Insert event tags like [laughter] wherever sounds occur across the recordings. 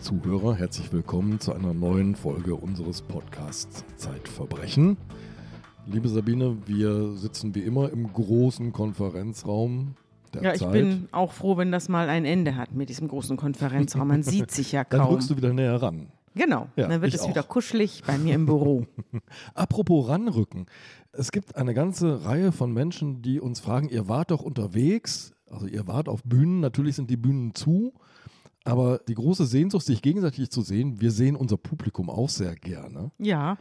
Zuhörer, herzlich willkommen zu einer neuen Folge unseres Podcasts Zeitverbrechen. Liebe Sabine, wir sitzen wie immer im großen Konferenzraum der Ja, ich Zeit. bin auch froh, wenn das mal ein Ende hat mit diesem großen Konferenzraum. Man sieht sich ja [laughs] Dann kaum. rückst du wieder näher ran. Genau, Ja, dann wird es wieder auch. kuschelig bei mir im Büro. [laughs] Apropos ranrücken. Es gibt eine ganze Reihe von Menschen, die uns fragen, ihr wart doch unterwegs, also ihr wart auf Bühnen, natürlich sind die Bühnen zu, aber die große Sehnsucht, sich gegenseitig zu sehen, wir sehen unser Publikum auch sehr gerne. Ja,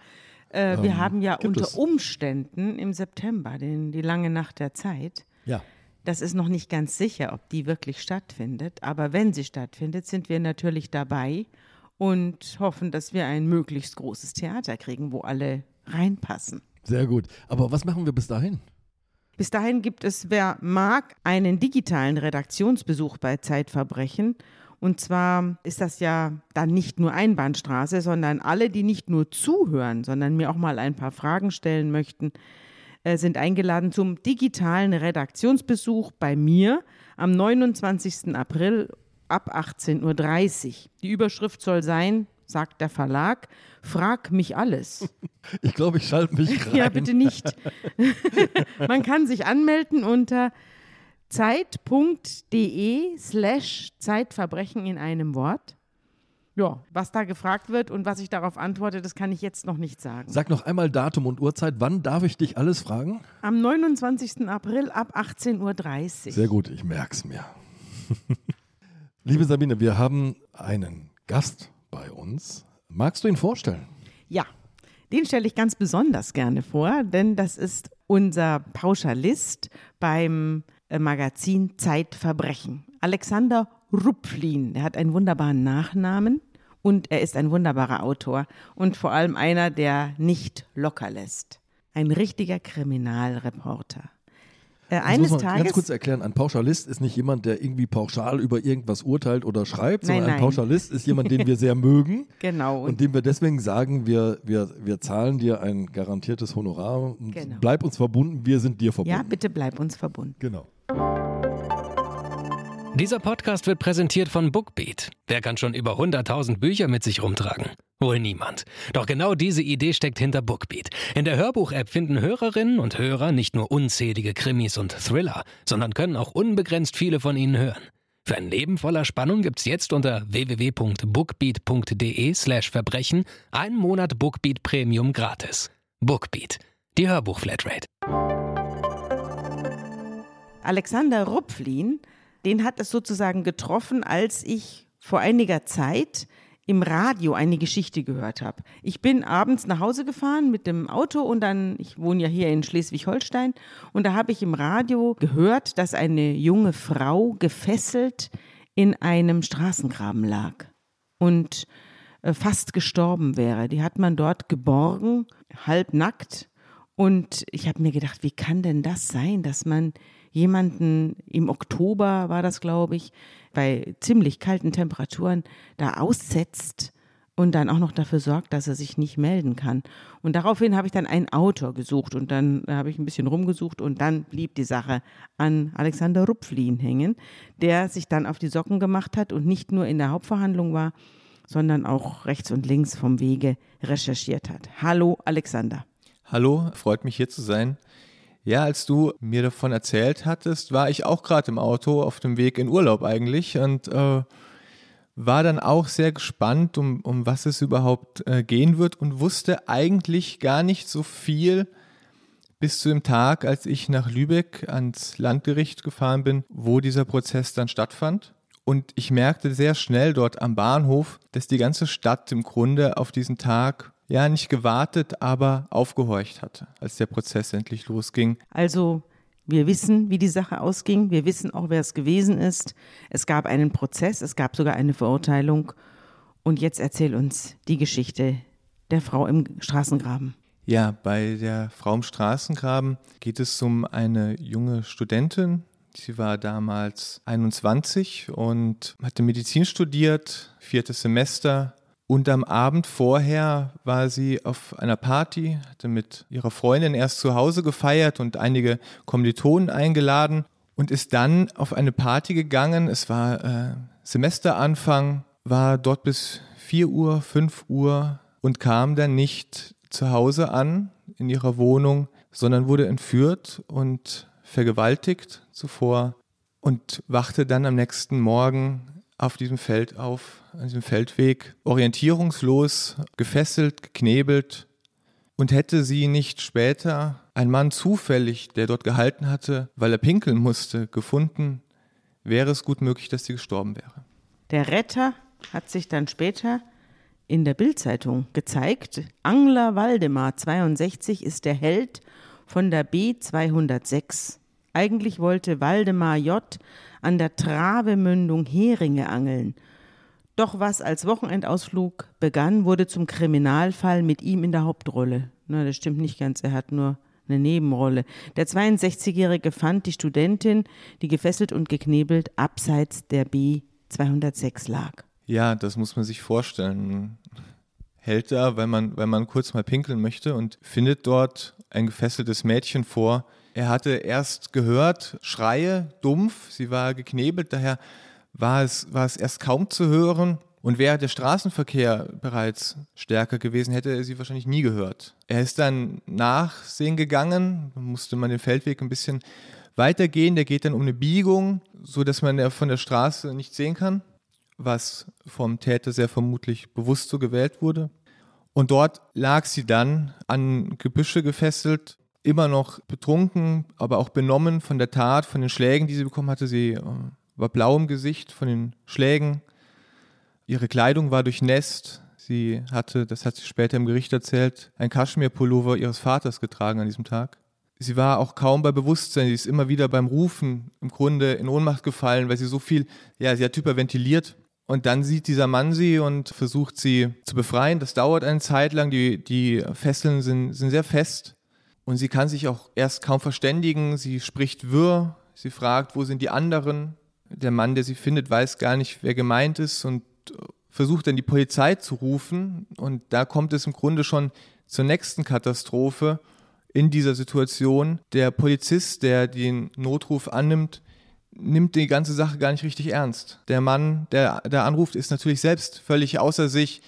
äh, wir Ähm, haben ja unter es? Umständen im September den, die lange Nacht der Zeit. Ja. Das ist noch nicht ganz sicher, ob die wirklich stattfindet. Aber wenn sie stattfindet, sind wir natürlich dabei und hoffen, dass wir ein möglichst großes Theater kriegen, wo alle reinpassen. Sehr gut. Aber was machen wir bis dahin? Bis dahin gibt es, wer mag, einen digitalen Redaktionsbesuch bei Zeitverbrechen. Und zwar ist das ja dann nicht nur Einbahnstraße, sondern alle, die nicht nur zuhören, sondern mir auch mal ein paar Fragen stellen möchten, äh, sind eingeladen zum digitalen Redaktionsbesuch bei mir am 29. April ab 18.30 Uhr. Die Überschrift soll sein, sagt der Verlag, Frag mich alles. [laughs] Ich glaube, ich schalte mich rein. Ja, bitte nicht. [laughs] [laughs] Man kann sich anmelden unter zeit.de slash Zeitverbrechen in einem Wort. Ja, was da gefragt wird und was ich darauf antworte, das kann ich jetzt noch nicht sagen. Sag noch einmal Datum und Uhrzeit. Wann darf ich dich alles fragen? Am 29. April ab 18.30 Uhr. Sehr gut, ich merk's mir. [laughs] Liebe Sabine, wir haben einen Gast bei uns. Magst du ihn vorstellen? Ja, den stelle ich ganz besonders gerne vor, denn das ist unser Pauschalist beim Magazin Zeitverbrechen. Alexander Rupflin. Er hat einen wunderbaren Nachnamen und er ist ein wunderbarer Autor und vor allem einer, der nicht locker lässt. Ein richtiger Kriminalreporter. Äh, eines muss man Tages. ganz kurz erklären, ein Pauschalist ist nicht jemand, der irgendwie pauschal über irgendwas urteilt oder schreibt, Nein, sondern ein nein. Pauschalist ist jemand, den [laughs] wir sehr mögen genau. und dem wir deswegen sagen, wir, wir, wir zahlen dir ein garantiertes Honorar und Genau. bleib uns verbunden, wir sind dir verbunden. ja, bitte bleib uns verbunden. Genau. Dieser Podcast wird präsentiert von Bookbeat. Wer kann schon über 100.000 Bücher mit sich rumtragen? Wohl niemand. Doch genau diese Idee steckt hinter Bookbeat. In der Hörbuch-App finden Hörerinnen und Hörer nicht nur unzählige Krimis und Thriller, sondern können auch unbegrenzt viele von ihnen hören. Für ein Leben voller Spannung gibt's jetzt unter www.bookbeat.de slash Verbrechen einen Monat Bookbeat Premium gratis. Bookbeat. Die Hörbuch-Flatrate. Alexander Rupflin, den hat es sozusagen getroffen, als ich vor einiger Zeit im Radio eine Geschichte gehört habe. Ich bin abends nach Hause gefahren mit dem Auto und dann, ich wohne ja hier in Schleswig-Holstein, und da habe ich im Radio gehört, dass eine junge Frau gefesselt in einem Straßengraben lag und äh, fast gestorben wäre. Die hat man dort geborgen, halbnackt. Und ich habe mir gedacht, wie kann denn das sein, dass man jemanden im Oktober war das, glaube ich, bei ziemlich kalten Temperaturen da aussetzt und dann auch noch dafür sorgt, dass er sich nicht melden kann. Und daraufhin habe ich dann einen Autor gesucht und dann habe ich ein bisschen rumgesucht und dann blieb die Sache an Alexander Rupflin hängen, der sich dann auf die Socken gemacht hat und nicht nur in der Hauptverhandlung war, sondern auch rechts und links vom Wege recherchiert hat. Hallo Alexander. Hallo, freut mich hier zu sein. Ja, als du mir davon erzählt hattest, war ich auch gerade im Auto auf dem Weg in Urlaub eigentlich und äh, war dann auch sehr gespannt, um, um was es überhaupt äh, gehen wird und wusste eigentlich gar nicht so viel bis zu dem Tag, als ich nach Lübeck ans Landgericht gefahren bin, wo dieser Prozess dann stattfand. Und ich merkte sehr schnell dort am Bahnhof, dass die ganze Stadt im Grunde auf diesen Tag ja nicht gewartet, aber aufgehorcht hatte, als der Prozess endlich losging. Also wir wissen, wie die Sache ausging. Wir wissen auch, wer es gewesen ist. Es gab einen Prozess, es gab sogar eine Verurteilung. Und jetzt erzähl uns die Geschichte der Frau im Straßengraben. Ja, bei der Frau im Straßengraben geht es um eine junge Studentin. Sie war damals 21 und hatte Medizin studiert, viertes Semester. Und am Abend vorher war sie auf einer Party, hatte mit ihrer Freundin erst zu Hause gefeiert und einige Kommilitonen eingeladen und ist dann auf eine Party gegangen. Es war äh, Semesteranfang, war dort bis 4 Uhr, 5 Uhr und kam dann nicht zu Hause an in ihrer Wohnung, sondern wurde entführt und vergewaltigt zuvor und wachte dann am nächsten Morgen auf diesem Feld auf, an diesem Feldweg, orientierungslos, gefesselt, geknebelt. Und hätte sie nicht später ein Mann zufällig, der dort gehalten hatte, weil er pinkeln musste, gefunden, wäre es gut möglich, dass sie gestorben wäre. Der Retter hat sich dann später in der Bildzeitung gezeigt. Angler Waldemar 62 ist der Held von der B206. Eigentlich wollte Waldemar J. an der Travemündung Heringe angeln. Doch was als Wochenendausflug begann, wurde zum Kriminalfall mit ihm in der Hauptrolle. Na, das stimmt nicht ganz, er hat nur eine Nebenrolle. Der 62-Jährige fand die Studentin, die gefesselt und geknebelt abseits der B206 lag. Ja, das muss man sich vorstellen. Hält da, weil man, weil man kurz mal pinkeln möchte und findet dort ein gefesseltes Mädchen vor. Er hatte erst gehört, Schreie, dumpf, sie war geknebelt, daher war es, war es erst kaum zu hören. Und wäre der Straßenverkehr bereits stärker gewesen, hätte er sie wahrscheinlich nie gehört. Er ist dann nachsehen gegangen, musste man den Feldweg ein bisschen weitergehen. Der geht dann um eine Biegung, so dass man von der Straße nicht sehen kann, was vom Täter sehr vermutlich bewusst so gewählt wurde. Und dort lag sie dann an Gebüsche gefesselt, immer noch betrunken, aber auch benommen von der Tat, von den Schlägen, die sie bekommen hatte. Sie äh, war blau im Gesicht von den Schlägen Ihre Kleidung war durchnässt. Sie hatte, das hat sie später im Gericht erzählt, ein Kaschmirpullover ihres Vaters getragen an diesem Tag. Sie war auch kaum bei Bewusstsein. Sie ist immer wieder beim Rufen im Grunde in Ohnmacht gefallen, weil sie so viel, ja, sie hat hyperventiliert. Und dann sieht dieser Mann sie und versucht sie zu befreien. Das dauert eine Zeit lang. Die, die Fesseln sind, sind sehr fest. Und sie kann sich auch erst kaum verständigen. Sie spricht wirr. Sie fragt, wo sind die anderen? Der Mann, der sie findet, weiß gar nicht, wer gemeint ist und versucht dann die Polizei zu rufen und da kommt es im Grunde schon zur nächsten Katastrophe in dieser Situation. Der Polizist, der den Notruf annimmt, nimmt die ganze Sache gar nicht richtig ernst. Der Mann, der da anruft, ist natürlich selbst völlig außer sich,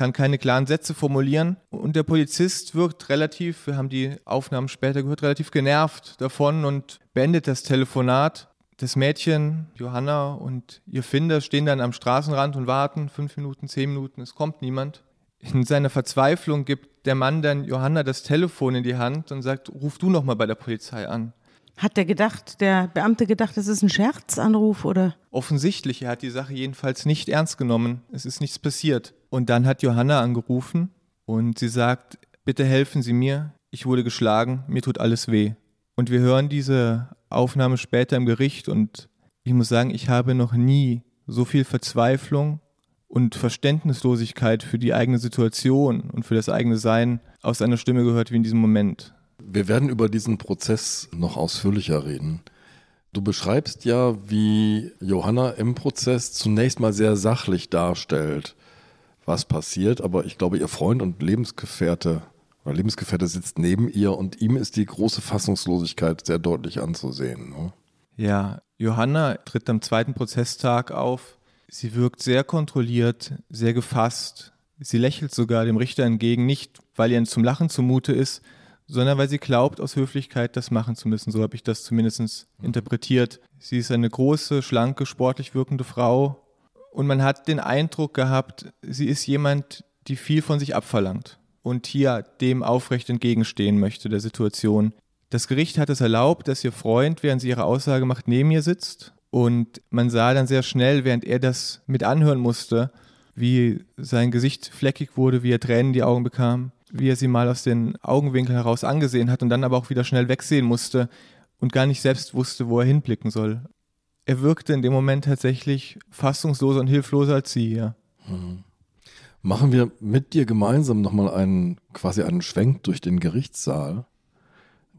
kann keine klaren Sätze formulieren und der Polizist wirkt relativ, wir haben die Aufnahmen später gehört, relativ genervt davon und beendet das Telefonat das Mädchen, Johanna und ihr Finder stehen dann am Straßenrand und warten, fünf Minuten, zehn Minuten, es kommt niemand. In seiner Verzweiflung gibt der Mann dann Johanna das Telefon in die Hand und sagt, ruf du noch mal bei der Polizei an. Hat der gedacht, der Beamte gedacht, das ist ein Scherzanruf oder? Offensichtlich, er hat die Sache jedenfalls nicht ernst genommen. Es ist nichts passiert. Und dann hat Johanna angerufen und sie sagt, bitte helfen Sie mir, ich wurde geschlagen, mir tut alles weh. Und wir hören diese Aufnahme später im Gericht und ich muss sagen, ich habe noch nie so viel Verzweiflung und Verständnislosigkeit für die eigene Situation und für das eigene Sein aus einer Stimme gehört wie in diesem Moment. Wir werden über diesen Prozess noch ausführlicher reden. Du beschreibst ja, wie Johanna im Prozess zunächst mal sehr sachlich darstellt, was passiert, aber ich glaube, ihr Freund und Lebensgefährte oder Lebensgefährte sitzt neben ihr und ihm ist die große Fassungslosigkeit sehr deutlich anzusehen. Ne? Ja, Johanna tritt am zweiten Prozesstag auf. Sie wirkt sehr kontrolliert, sehr gefasst. Sie lächelt sogar dem Richter entgegen, nicht weil ihr zum Lachen zumute ist, sondern weil sie glaubt, aus Höflichkeit das machen zu müssen. So habe ich das zumindest interpretiert. Sie ist eine große, schlanke, sportlich wirkende Frau. Und man hat den Eindruck gehabt, sie ist jemand, die viel von sich abverlangt und hier dem aufrecht entgegenstehen möchte, der Situation. Das Gericht hat es erlaubt, dass ihr Freund, während sie ihre Aussage macht, neben ihr sitzt. Und man sah dann sehr schnell, während er das mit anhören musste, wie sein Gesicht fleckig wurde, wie er Tränen in die Augen bekam, wie er sie mal aus den Augenwinkeln heraus angesehen hat und dann aber auch wieder schnell wegsehen musste und gar nicht selbst wusste, wo er hinblicken soll. Er wirkte in dem Moment tatsächlich fassungsloser und hilfloser als sie, ja. Mhm. Machen wir mit dir gemeinsam nochmal einen, quasi einen Schwenk durch den Gerichtssaal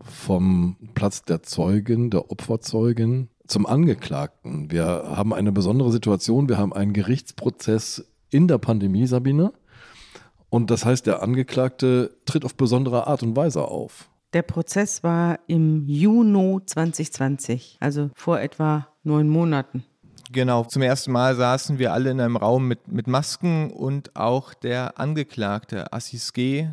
vom Platz der Zeugin, der Opferzeugin zum Angeklagten. Wir haben eine besondere Situation. Wir haben einen Gerichtsprozess in der Pandemie, Sabine. Und das heißt, der Angeklagte tritt auf besondere Art und Weise auf. Der Prozess war im Juni 2020, also vor etwa neun Monaten. Genau, zum ersten Mal saßen wir alle in einem Raum mit, mit Masken und auch der Angeklagte Assis G.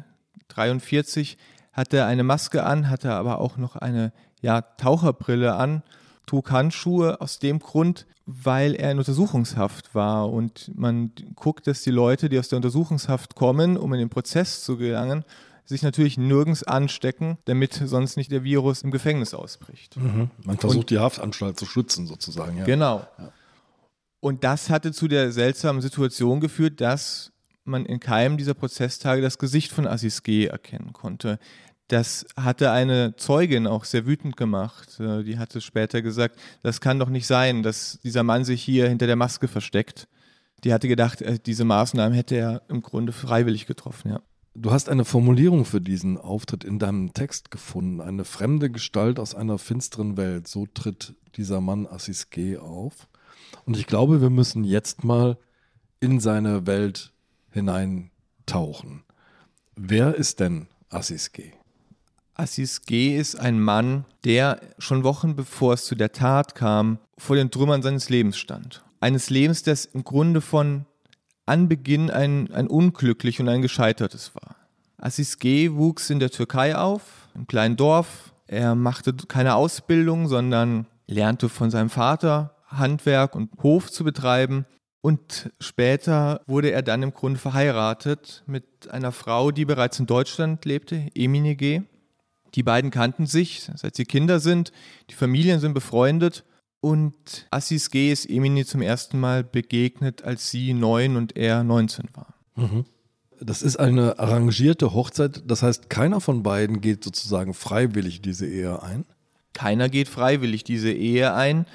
43 hatte eine Maske an, hatte aber auch noch eine ja, Taucherbrille an, trug Handschuhe aus dem Grund, weil er in Untersuchungshaft war. Und man guckt, dass die Leute, die aus der Untersuchungshaft kommen, um in den Prozess zu gelangen, sich natürlich nirgends anstecken, damit sonst nicht der Virus im Gefängnis ausbricht. Mhm. Man versucht Und, die Haftanstalt zu schützen, sozusagen. Ja. Genau. Ja. Und das hatte zu der seltsamen Situation geführt, dass man in keinem dieser Prozesstage das Gesicht von Assis G. erkennen konnte. Das hatte eine Zeugin auch sehr wütend gemacht. Äh, die hatte später gesagt, das kann doch nicht sein, dass dieser Mann sich hier hinter der Maske versteckt. Die hatte gedacht, äh, diese Maßnahmen hätte er im Grunde freiwillig getroffen, ja. Du hast eine Formulierung für diesen Auftritt in deinem Text gefunden. Eine fremde Gestalt aus einer finsteren Welt. So tritt dieser Mann Assis G auf. Und ich glaube, wir müssen jetzt mal in seine Welt hineintauchen. Wer ist denn Assis G? Assis G. ist ein Mann, der schon Wochen bevor es zu der Tat kam, vor den Trümmern seines Lebens stand. Eines Lebens, das im Grunde von Anbeginn ein, ein unglücklich und ein gescheitertes war. Assis G. wuchs in der Türkei auf, im kleinen Dorf. Er machte keine Ausbildung, sondern lernte von seinem Vater Handwerk und Hof zu betreiben. Und später wurde er dann im Grunde verheiratet mit einer Frau, die bereits in Deutschland lebte, Emine G. Die beiden kannten sich, seit sie Kinder sind. Die Familien sind befreundet. Und Assis G. ist Emini zum ersten Mal begegnet, als sie neun und er 19 war. Mhm. Das ist eine arrangierte Hochzeit. Das heißt, keiner von beiden geht sozusagen freiwillig diese Ehe ein? Keiner geht freiwillig diese Ehe ein.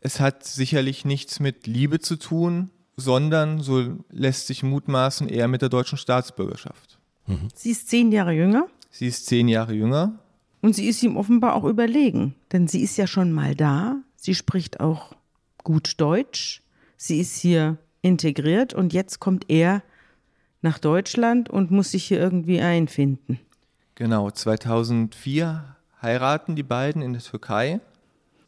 Es hat sicherlich nichts mit Liebe zu tun, sondern, so lässt sich mutmaßen, eher mit der deutschen Staatsbürgerschaft. Mhm. Sie ist zehn Jahre jünger? Sie ist zehn Jahre jünger. Und sie ist ihm offenbar auch überlegen, denn sie ist ja schon mal da. Sie spricht auch gut Deutsch. Sie ist hier integriert und jetzt kommt er nach Deutschland und muss sich hier irgendwie einfinden. Genau, 2004 heiraten die beiden in der Türkei.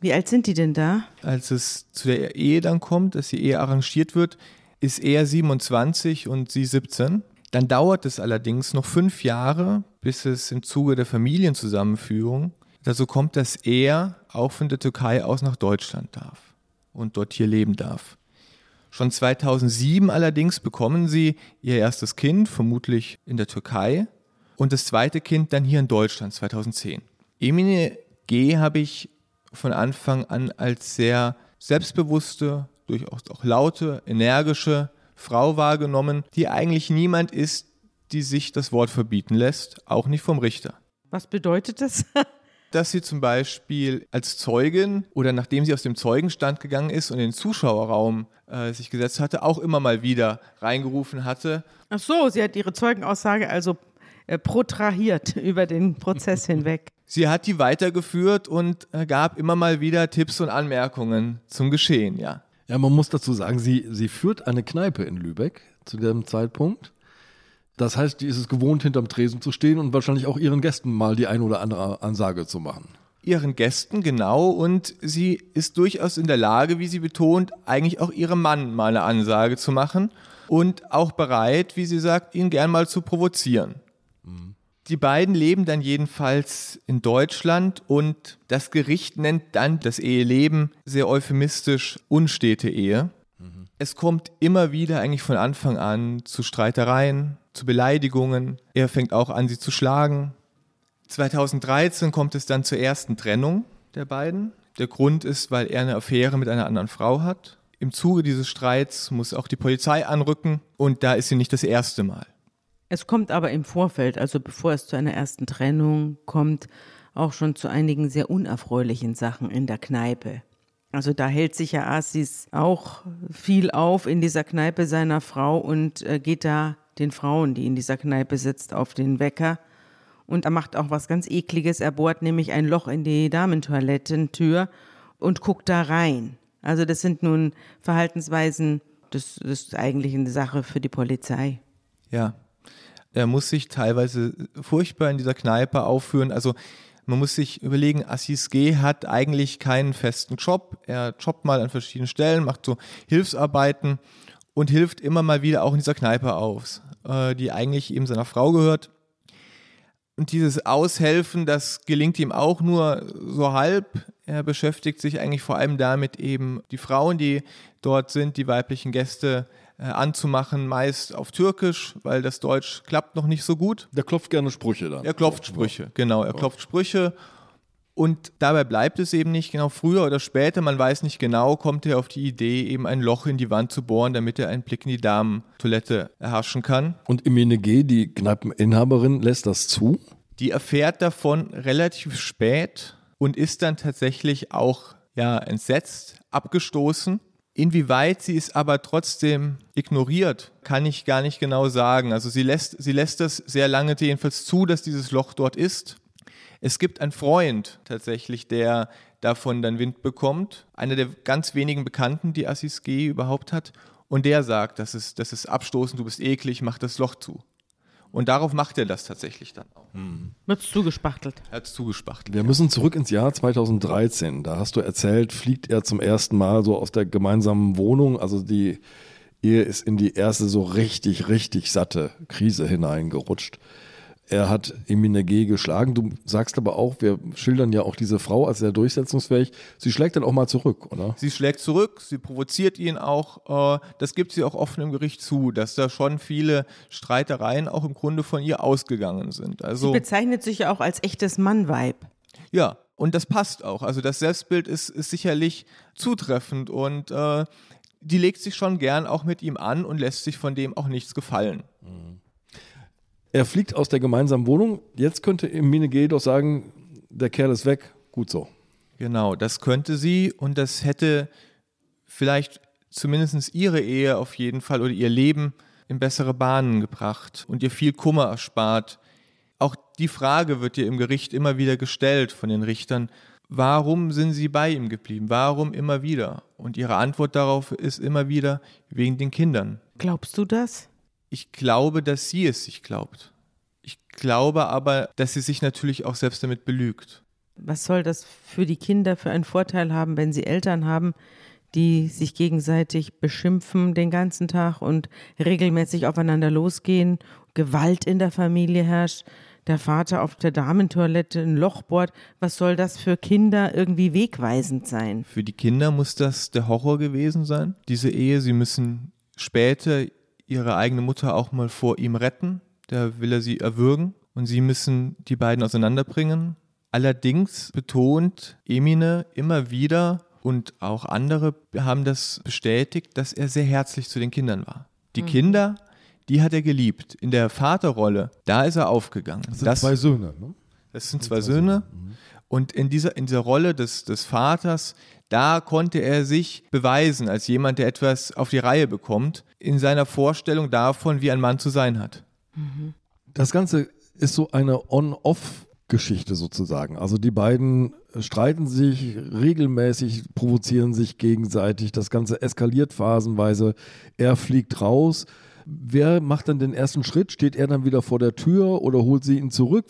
Wie alt sind die denn da? Als es zu der Ehe dann kommt, dass die Ehe arrangiert wird, ist er 27 und sie 17. Dann dauert es allerdings noch fünf Jahre, bis es im Zuge der Familienzusammenführung dazu kommt, dass er auch von der Türkei aus nach Deutschland darf und dort hier leben darf. Schon 2007 allerdings bekommen sie ihr erstes Kind, vermutlich in der Türkei, und das zweite Kind dann hier in Deutschland 2010. Emine G. habe ich von Anfang an als sehr selbstbewusste, durchaus auch laute, energische, Frau wahrgenommen, die eigentlich niemand ist, die sich das Wort verbieten lässt, auch nicht vom Richter. Was bedeutet das? [laughs] dass sie zum Beispiel als Zeugin oder nachdem sie aus dem Zeugenstand gegangen ist und in den Zuschauerraum äh, sich gesetzt hatte, auch immer mal wieder reingerufen hatte. Ach so, sie hat ihre Zeugenaussage also äh, protrahiert [laughs] über den Prozess hinweg. Sie hat die weitergeführt und äh, gab immer mal wieder Tipps und Anmerkungen zum Geschehen, ja. Ja, man muss dazu sagen, sie, sie führt eine Kneipe in Lübeck zu dem Zeitpunkt. Das heißt, die ist es gewohnt, hinterm Tresen zu stehen und wahrscheinlich auch ihren Gästen mal die ein oder andere Ansage zu machen. Ihren Gästen, genau. Und sie ist durchaus in der Lage, wie sie betont, eigentlich auch ihrem Mann mal eine Ansage zu machen und auch bereit, wie sie sagt, ihn gern mal zu provozieren. Die beiden leben dann jedenfalls in Deutschland und das Gericht nennt dann das Eheleben sehr euphemistisch unstete Ehe. Mhm. Es kommt immer wieder eigentlich von Anfang an zu Streitereien, zu Beleidigungen. Er fängt auch an, sie zu schlagen. 2013 kommt es dann zur ersten Trennung der beiden. Der Grund ist, weil er eine Affäre mit einer anderen Frau hat. Im Zuge dieses Streits muss auch die Polizei anrücken und da ist sie nicht das erste Mal. Es kommt aber im Vorfeld, also bevor es zu einer ersten Trennung kommt, auch schon zu einigen sehr unerfreulichen Sachen in der Kneipe. Also da hält sich ja Asis auch viel auf in dieser Kneipe seiner Frau und äh, geht da den Frauen, die in dieser Kneipe sitzt, auf den Wecker. Und er macht auch was ganz Ekliges. Er bohrt nämlich ein Loch in die Damentoilettentür und guckt da rein. Also das sind nun Verhaltensweisen, das, das ist eigentlich eine Sache für die Polizei. Ja, er muss sich teilweise furchtbar in dieser Kneipe aufführen. Also Man muss sich überlegen, Assis G hat eigentlich keinen festen Job. Er jobbt mal an verschiedenen Stellen, macht so Hilfsarbeiten und hilft immer mal wieder auch in dieser Kneipe aus, äh, die eigentlich eben seiner Frau gehört. Und dieses Aushelfen, das gelingt ihm auch nur so halb. Er beschäftigt sich eigentlich vor allem damit, eben die Frauen, die dort sind, die weiblichen Gäste äh, anzumachen, meist auf Türkisch, weil das Deutsch klappt noch nicht so gut. Der klopft gerne Sprüche dann. Er klopft Sprüche, genau. Er klopft Sprüche und dabei bleibt es eben nicht genau. Früher oder später, man weiß nicht genau, kommt er auf die Idee, eben ein Loch in die Wand zu bohren, damit er einen Blick in die Damentoilette erhaschen kann. Und Emine G., die Kneipeninhaberin, lässt das zu? Die erfährt davon relativ spät und ist dann tatsächlich auch ja, entsetzt, abgestoßen. Inwieweit sie es aber trotzdem ignoriert, kann ich gar nicht genau sagen. Also sie lässt, sie lässt das sehr lange jedenfalls zu, dass dieses Loch dort ist. Es gibt einen Freund tatsächlich, der davon dann Wind bekommt. Einer der ganz wenigen Bekannten, die Assis G überhaupt hat. Und der sagt, das ist, das ist abstoßend, du bist eklig, mach das Loch zu. Und darauf macht er das tatsächlich dann auch. Hm. Wird zugespachtelt. Er hat es zugespachtelt. Wir ja. müssen zurück ins Jahr 2013. Da hast du erzählt, fliegt er zum ersten Mal so aus der gemeinsamen Wohnung. Also die Ehe ist in die erste so richtig, richtig satte Krise hineingerutscht. Er hat Emine G. geschlagen. Du sagst aber auch, wir schildern ja auch diese Frau als sehr durchsetzungsfähig. Sie schlägt dann auch mal zurück, oder? Sie schlägt zurück, sie provoziert ihn auch. Äh, das gibt sie auch offen im Gericht zu, dass da schon viele Streitereien auch im Grunde von ihr ausgegangen sind. Also, sie bezeichnet sich ja auch als echtes Mannweib. Ja, und das passt auch. Also das Selbstbild ist, ist sicherlich zutreffend und äh, die legt sich schon gern auch mit ihm an und lässt sich von dem auch nichts gefallen. Mhm. Er fliegt aus der gemeinsamen Wohnung. Jetzt könnte Emine G. doch sagen, der Kerl ist weg. Gut so. Genau, das könnte sie und das hätte vielleicht zumindest ihre Ehe auf jeden Fall oder ihr Leben in bessere Bahnen gebracht und ihr viel Kummer erspart. Auch die Frage wird ihr im Gericht immer wieder gestellt von den Richtern, warum sind sie bei ihm geblieben? Warum immer wieder? Und ihre Antwort darauf ist immer wieder wegen den Kindern. Glaubst du das? Ich glaube, dass sie es sich glaubt. Ich glaube aber, dass sie sich natürlich auch selbst damit belügt. Was soll das für die Kinder für einen Vorteil haben, wenn sie Eltern haben, die sich gegenseitig beschimpfen den ganzen Tag und regelmäßig aufeinander losgehen, Gewalt in der Familie herrscht, der Vater auf der Damentoilette ein Loch bohrt. Was soll das für Kinder irgendwie wegweisend sein? Für die Kinder muss das der Horror gewesen sein, diese Ehe. Sie müssen später ihre eigene Mutter auch mal vor ihm retten. Da will er sie erwürgen und sie müssen die beiden auseinanderbringen. Allerdings betont Emine immer wieder und auch andere haben das bestätigt, dass er sehr herzlich zu den Kindern war. Die mhm. Kinder, die hat er geliebt. In der Vaterrolle, da ist er aufgegangen. Das sind das, zwei Söhne, ne? Das sind zwei, zwei Söhne. Söhne. Mhm. Und in dieser, in dieser Rolle des, des Vaters, da konnte er sich beweisen als jemand, der etwas auf die Reihe bekommt, in seiner Vorstellung davon, wie ein Mann zu sein hat. Das Ganze ist so eine On-Off-Geschichte sozusagen. Also die beiden streiten sich regelmäßig, provozieren sich gegenseitig. Das Ganze eskaliert phasenweise. Er fliegt raus. Wer macht dann den ersten Schritt? Steht er dann wieder vor der Tür oder holt sie ihn zurück?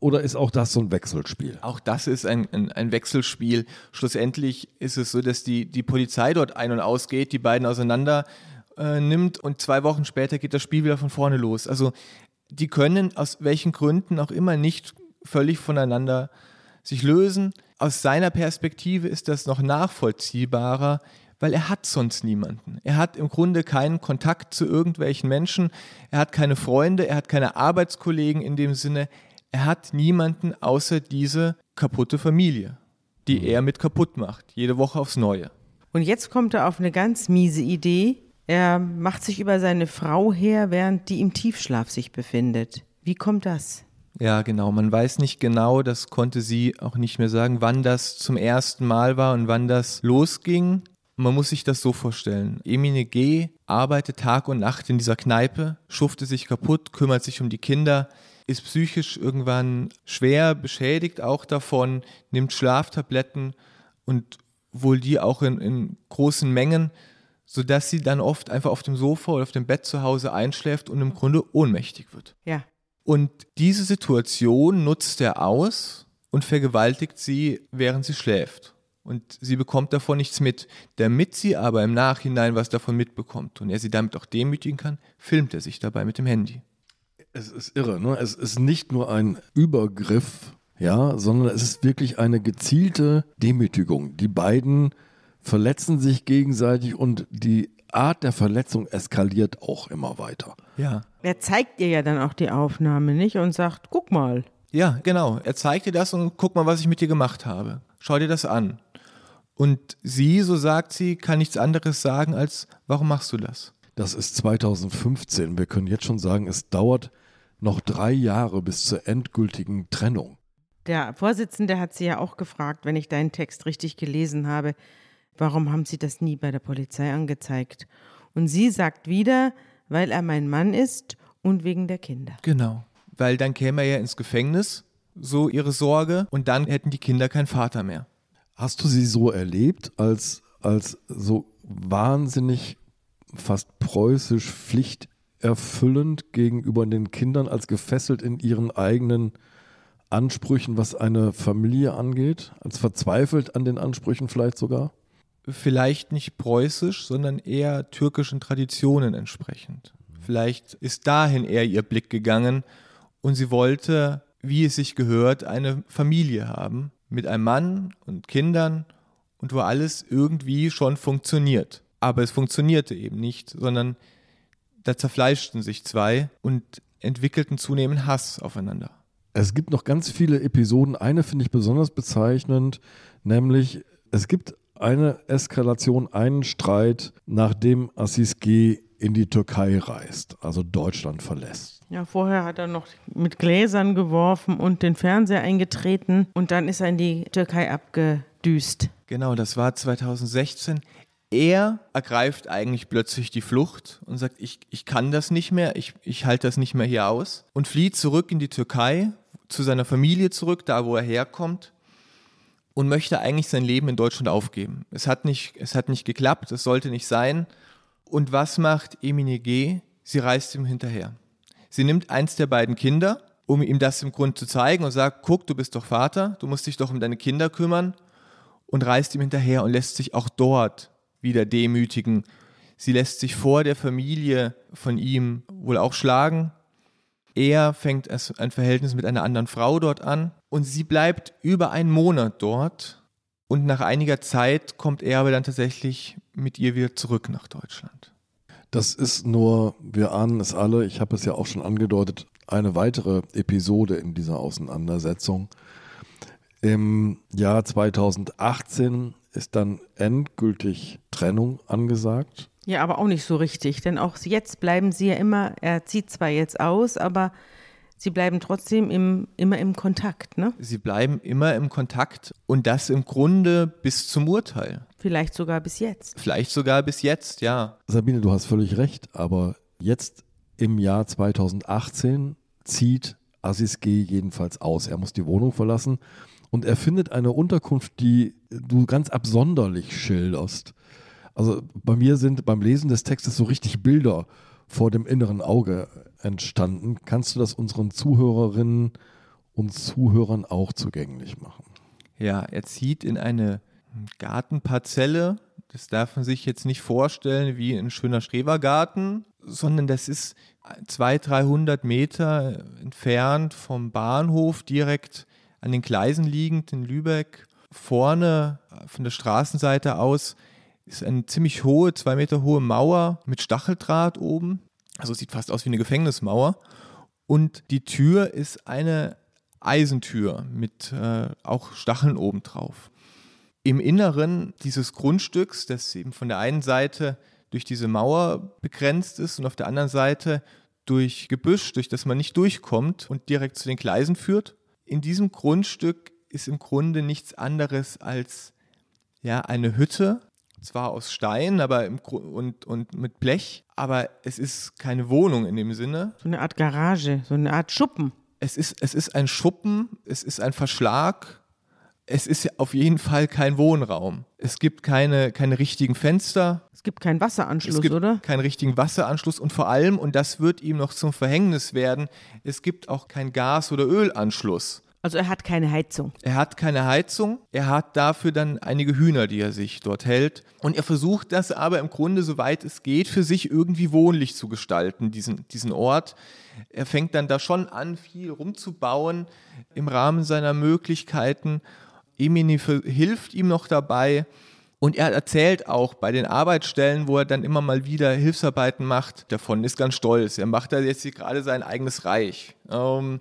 Oder ist auch das so ein Wechselspiel? Auch das ist ein, ein, ein, Wechselspiel. Schlussendlich ist es so, dass die, die Polizei dort ein- und ausgeht, die beiden auseinander äh, nimmt und zwei Wochen später geht das Spiel wieder von vorne los. Also die können aus welchen Gründen auch immer nicht völlig voneinander sich lösen. Aus seiner Perspektive ist das noch nachvollziehbarer, weil er hat sonst niemanden. Er hat im Grunde keinen Kontakt zu irgendwelchen Menschen, er hat keine Freunde, er hat keine Arbeitskollegen in dem Sinne, er hat niemanden außer diese kaputte Familie, die mhm. er mit kaputt macht, jede Woche aufs Neue. Und jetzt kommt er auf eine ganz miese Idee. Er macht sich über seine Frau her, während die im Tiefschlaf sich befindet. Wie kommt das? Ja, genau. Man weiß nicht genau, das konnte sie auch nicht mehr sagen, wann das zum ersten Mal war und wann das losging. Man muss sich das so vorstellen. Emine G. arbeitet Tag und Nacht in dieser Kneipe, schufte sich kaputt, kümmert sich um die Kinder, ist psychisch irgendwann schwer beschädigt auch davon, nimmt Schlaftabletten und wohl die auch in, in großen Mengen, sodass sie dann oft einfach auf dem Sofa oder auf dem Bett zu Hause einschläft und im Grunde ohnmächtig wird. Ja. Und diese Situation nutzt er aus und vergewaltigt sie, während sie schläft. Und sie bekommt davon nichts mit. Damit sie aber im Nachhinein was davon mitbekommt und er sie damit auch demütigen kann, filmt er sich dabei mit dem Handy. Es ist irre, ne? Es ist nicht nur ein Übergriff, ja, sondern es ist wirklich eine gezielte Demütigung. Die beiden verletzen sich gegenseitig und die Art der Verletzung eskaliert auch immer weiter. Ja. Er zeigt ihr ja dann auch die Aufnahme, nicht? Und sagt, guck mal. Ja, genau. Er zeigt dir das und guck mal, was ich mit dir gemacht habe. Schau dir das an. Und sie, so sagt sie, kann nichts anderes sagen als, warum machst du das? Das ist 2015. Wir können jetzt schon sagen, es dauert noch drei Jahre bis zur endgültigen Trennung. Der Vorsitzende hat sie ja auch gefragt, wenn ich deinen Text richtig gelesen habe, warum haben Sie das nie bei der Polizei angezeigt? Und sie sagt wieder, weil er mein Mann ist und wegen der Kinder. Genau. Weil dann käme er ja ins Gefängnis, so ihre Sorge, und dann hätten die Kinder keinen Vater mehr. Hast du sie so erlebt, als, als so wahnsinnig fast preußisch pflichterfüllend gegenüber den Kindern, als gefesselt in ihren eigenen Ansprüchen, was eine Familie angeht, als verzweifelt an den Ansprüchen vielleicht sogar? Vielleicht nicht preußisch, sondern eher türkischen Traditionen entsprechend. Vielleicht ist dahin eher ihr Blick gegangen und sie wollte, wie es sich gehört, eine Familie haben mit einem Mann und Kindern und wo alles irgendwie schon funktioniert. Aber es funktionierte eben nicht, sondern da zerfleischten sich zwei und entwickelten zunehmend Hass aufeinander. Es gibt noch ganz viele Episoden. Eine finde ich besonders bezeichnend, nämlich es gibt eine Eskalation, einen Streit, nachdem Assis G in die Türkei reist, also Deutschland verlässt. Ja, vorher hat er noch mit Gläsern geworfen und den Fernseher eingetreten und dann ist er in die Türkei abgedüst. Genau, das war 2016. Er ergreift eigentlich plötzlich die Flucht und sagt, ich, ich kann das nicht mehr, ich, ich halte das nicht mehr hier aus und flieht zurück in die Türkei, zu seiner Familie zurück, da wo er herkommt und möchte eigentlich sein Leben in Deutschland aufgeben. Es hat nicht, es hat nicht geklappt, es sollte nicht sein. Und was macht Emine G? Sie reist ihm hinterher. Sie nimmt eins der beiden Kinder, um ihm das im Grunde zu zeigen und sagt, guck, du bist doch Vater, du musst dich doch um deine Kinder kümmern und reist ihm hinterher und lässt sich auch dort wieder demütigen. Sie lässt sich vor der Familie von ihm wohl auch schlagen. Er fängt ein Verhältnis mit einer anderen Frau dort an und sie bleibt über einen Monat dort und nach einiger Zeit kommt er aber dann tatsächlich mit ihr wieder zurück nach Deutschland. Das ist nur, wir ahnen es alle, ich habe es ja auch schon angedeutet, eine weitere Episode in dieser Auseinandersetzung. Im Jahr 2018 ist dann endgültig Trennung angesagt. Ja, aber auch nicht so richtig, denn auch jetzt bleiben sie ja immer, er zieht zwar jetzt aus, aber sie bleiben trotzdem im, immer im Kontakt, ne? Sie bleiben immer im Kontakt und das im Grunde bis zum Urteil. Vielleicht sogar bis jetzt. Vielleicht sogar bis jetzt, ja. Sabine, du hast völlig recht, aber jetzt im Jahr 2018 zieht Aziz G jedenfalls aus. Er muss die Wohnung verlassen und er findet eine Unterkunft, die du ganz absonderlich schilderst. Also bei mir sind beim Lesen des Textes so richtig Bilder vor dem inneren Auge entstanden. Kannst du das unseren Zuhörerinnen und Zuhörern auch zugänglich machen? Ja, er zieht in eine Gartenparzelle. Das darf man sich jetzt nicht vorstellen wie ein schöner Schrebergarten, sondern das ist 200, 300 Meter entfernt vom Bahnhof, direkt an den Gleisen liegend in Lübeck. Vorne von der Straßenseite aus ist eine ziemlich hohe, zwei Meter hohe Mauer mit Stacheldraht oben. Also sieht fast aus wie eine Gefängnismauer. Und die Tür ist eine Eisentür mit äh, auch Stacheln obendrauf. Im Inneren dieses Grundstücks, das eben von der einen Seite durch diese Mauer begrenzt ist und auf der anderen Seite durch Gebüsch, durch das man nicht durchkommt und direkt zu den Gleisen führt. In diesem Grundstück ist im Grunde nichts anderes als ja, eine Hütte, zwar aus Stein aber im, und, und mit Blech, aber es ist keine Wohnung in dem Sinne. So eine Art Garage, so eine Art Schuppen. Es ist, es ist ein Schuppen, es ist ein Verschlag, es ist auf jeden Fall kein Wohnraum. Es gibt keine, keine richtigen Fenster. Es gibt keinen Wasseranschluss, es gibt oder? Keinen richtigen Wasseranschluss und vor allem, und das wird ihm noch zum Verhängnis werden, es gibt auch keinen Gas- oder Ölanschluss. Also er hat keine Heizung. Er hat keine Heizung, er hat dafür dann einige Hühner, die er sich dort hält. Und er versucht das aber im Grunde, soweit es geht, für sich irgendwie wohnlich zu gestalten, diesen, diesen Ort. Er fängt dann da schon an, viel rumzubauen im Rahmen seiner Möglichkeiten. Emini hilft ihm noch dabei. Und er erzählt auch bei den Arbeitsstellen, wo er dann immer mal wieder Hilfsarbeiten macht, davon ist ganz stolz. Er macht da jetzt gerade sein eigenes Reich. Ähm,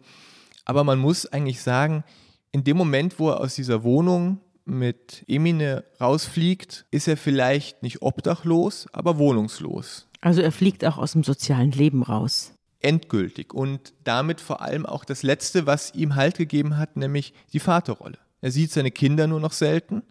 aber man muss eigentlich sagen, in dem Moment, wo er aus dieser Wohnung mit Emine rausfliegt, ist er vielleicht nicht obdachlos, aber wohnungslos. Also er fliegt auch aus dem sozialen Leben raus. Endgültig und damit vor allem auch das Letzte, was ihm Halt gegeben hat, nämlich die Vaterrolle. Er sieht seine Kinder nur noch selten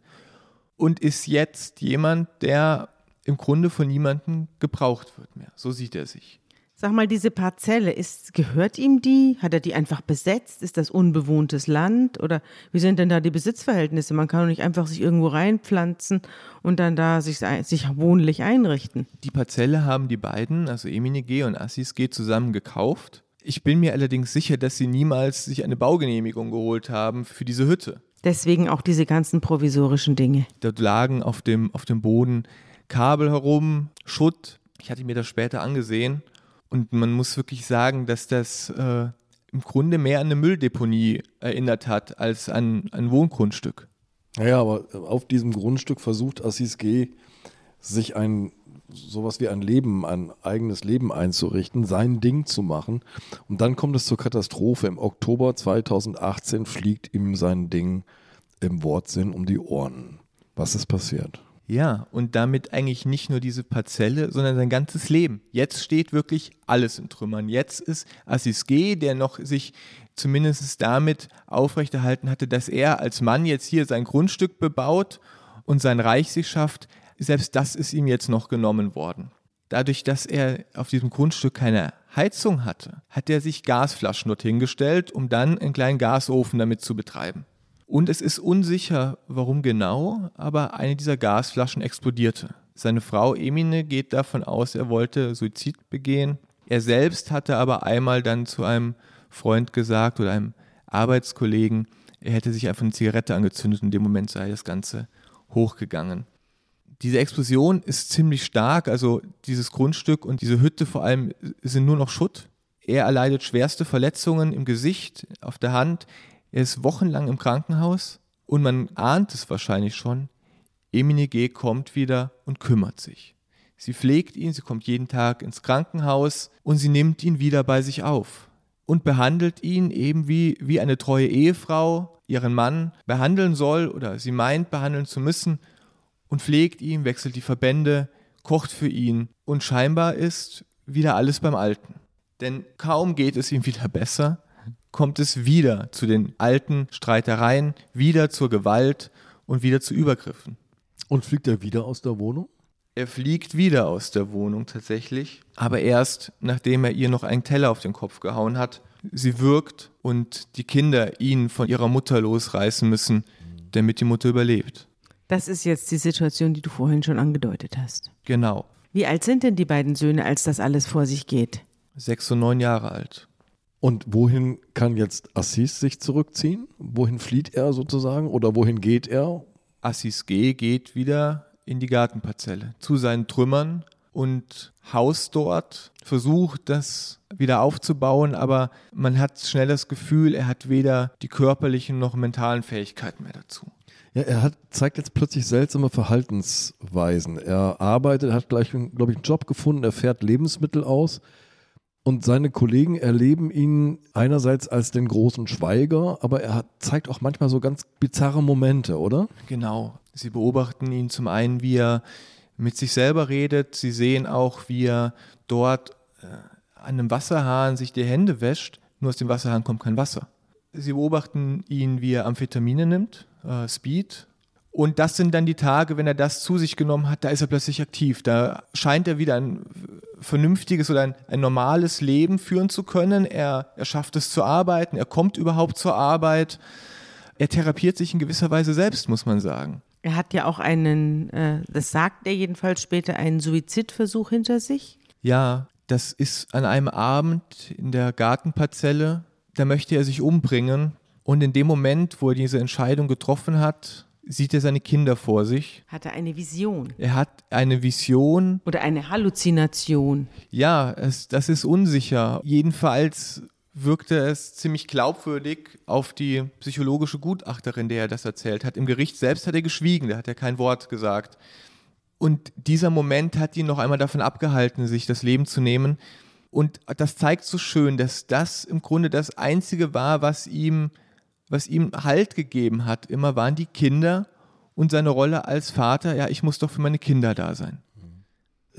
und ist jetzt jemand, der im Grunde von niemandem gebraucht wird mehr. So sieht er sich. Sag mal, diese Parzelle, ist, gehört ihm die? Hat er die einfach besetzt? Ist das unbewohntes Land? Oder wie sind denn da die Besitzverhältnisse? Man kann doch nicht einfach sich irgendwo reinpflanzen und dann da sich, sich wohnlich einrichten. Die Parzelle haben die beiden, also Emine G. und Assis G. zusammen gekauft. Ich bin mir allerdings sicher, dass sie niemals sich eine Baugenehmigung geholt haben für diese Hütte. Deswegen auch diese ganzen provisorischen Dinge. Dort lagen auf dem, auf dem Boden Kabel herum, Schutt. Ich hatte mir das später angesehen und man muss wirklich sagen, dass das äh, im Grunde mehr an eine Mülldeponie erinnert hat als an ein Wohngrundstück. Naja, aber auf diesem Grundstück versucht Assis G. sich ein sowas wie ein Leben, ein eigenes Leben einzurichten, sein Ding zu machen. Und dann kommt es zur Katastrophe. Im Oktober 2018 fliegt ihm sein Ding im Wortsinn um die Ohren. Was ist passiert? Ja, und damit eigentlich nicht nur diese Parzelle, sondern sein ganzes Leben. Jetzt steht wirklich alles in Trümmern. Jetzt ist Assis G., der noch sich zumindest damit aufrechterhalten hatte, dass er als Mann jetzt hier sein Grundstück bebaut und sein Reich sich schafft, selbst das ist ihm jetzt noch genommen worden. Dadurch, dass er auf diesem Grundstück keine Heizung hatte, hat er sich Gasflaschen dorthin gestellt, um dann einen kleinen Gasofen damit zu betreiben. Und es ist unsicher, warum genau, aber eine dieser Gasflaschen explodierte. Seine Frau Emine geht davon aus, er wollte Suizid begehen. Er selbst hatte aber einmal dann zu einem Freund gesagt oder einem Arbeitskollegen, er hätte sich einfach eine Zigarette angezündet und in dem Moment sei das Ganze hochgegangen. Diese Explosion ist ziemlich stark, also dieses Grundstück und diese Hütte vor allem sind nur noch Schutt. Er erleidet schwerste Verletzungen im Gesicht, auf der Hand. Er ist wochenlang im Krankenhaus und man ahnt es wahrscheinlich schon. Emine G. kommt wieder und kümmert sich. Sie pflegt ihn, sie kommt jeden Tag ins Krankenhaus und sie nimmt ihn wieder bei sich auf und behandelt ihn eben wie, wie eine treue Ehefrau ihren Mann behandeln soll oder sie meint behandeln zu müssen und pflegt ihn, wechselt die Verbände, kocht für ihn und scheinbar ist wieder alles beim Alten. Denn kaum geht es ihm wieder besser, kommt es wieder zu den alten Streitereien, wieder zur Gewalt und wieder zu Übergriffen. Und fliegt er wieder aus der Wohnung? Er fliegt wieder aus der Wohnung tatsächlich, aber erst nachdem er ihr noch einen Teller auf den Kopf gehauen hat. Sie wirkt und die Kinder ihn von ihrer Mutter losreißen müssen, damit die Mutter überlebt. Das ist jetzt die Situation, die du vorhin schon angedeutet hast. Genau. Wie alt sind denn die beiden Söhne, als das alles vor sich geht? Sechs und neun Jahre alt. Und wohin kann jetzt Assis sich zurückziehen? Wohin flieht er sozusagen oder wohin geht er? Assis G geht wieder in die Gartenparzelle zu seinen Trümmern und Haus dort, versucht das wieder aufzubauen, aber man hat schnell das Gefühl, er hat weder die körperlichen noch mentalen Fähigkeiten mehr dazu. Ja, er hat, zeigt jetzt plötzlich seltsame Verhaltensweisen. Er arbeitet, hat gleich, glaube ich, einen Job gefunden, er fährt Lebensmittel aus, und seine Kollegen erleben ihn einerseits als den großen Schweiger, aber er hat, zeigt auch manchmal so ganz bizarre Momente, oder? Genau. Sie beobachten ihn zum einen, wie er mit sich selber redet. Sie sehen auch, wie er dort äh, an einem Wasserhahn sich die Hände wäscht. Nur aus dem Wasserhahn kommt kein Wasser. Sie beobachten ihn, wie er Amphetamine nimmt, äh, Speed, und das sind dann die Tage, wenn er das zu sich genommen hat, da ist er plötzlich aktiv. Da scheint er wieder ein vernünftiges oder ein, ein normales Leben führen zu können. Er, er schafft es zu arbeiten, er kommt überhaupt zur Arbeit. Er therapiert sich in gewisser Weise selbst, muss man sagen. Er hat ja auch einen, äh, das sagt er jedenfalls später, einen Suizidversuch hinter sich. Ja, das ist an einem Abend in der Gartenparzelle. Da möchte er sich umbringen Und in dem Moment, wo er diese Entscheidung getroffen hat, sieht er seine Kinder vor sich. Hat er eine Vision Er hat eine Vision. oder eine Halluzination? Ja, es, das ist unsicher. Jedenfalls wirkte es ziemlich glaubwürdig auf die psychologische Gutachterin, der er das erzählt hat. Im Gericht selbst hat er geschwiegen, da hat er kein Wort gesagt. Und dieser Moment hat ihn noch einmal davon abgehalten, sich das Leben zu nehmen. Und das zeigt so schön, dass das im Grunde das Einzige war, was ihm, was ihm Halt gegeben hat. Immer waren die Kinder und seine Rolle als Vater, ja, ich muss doch für meine Kinder da sein.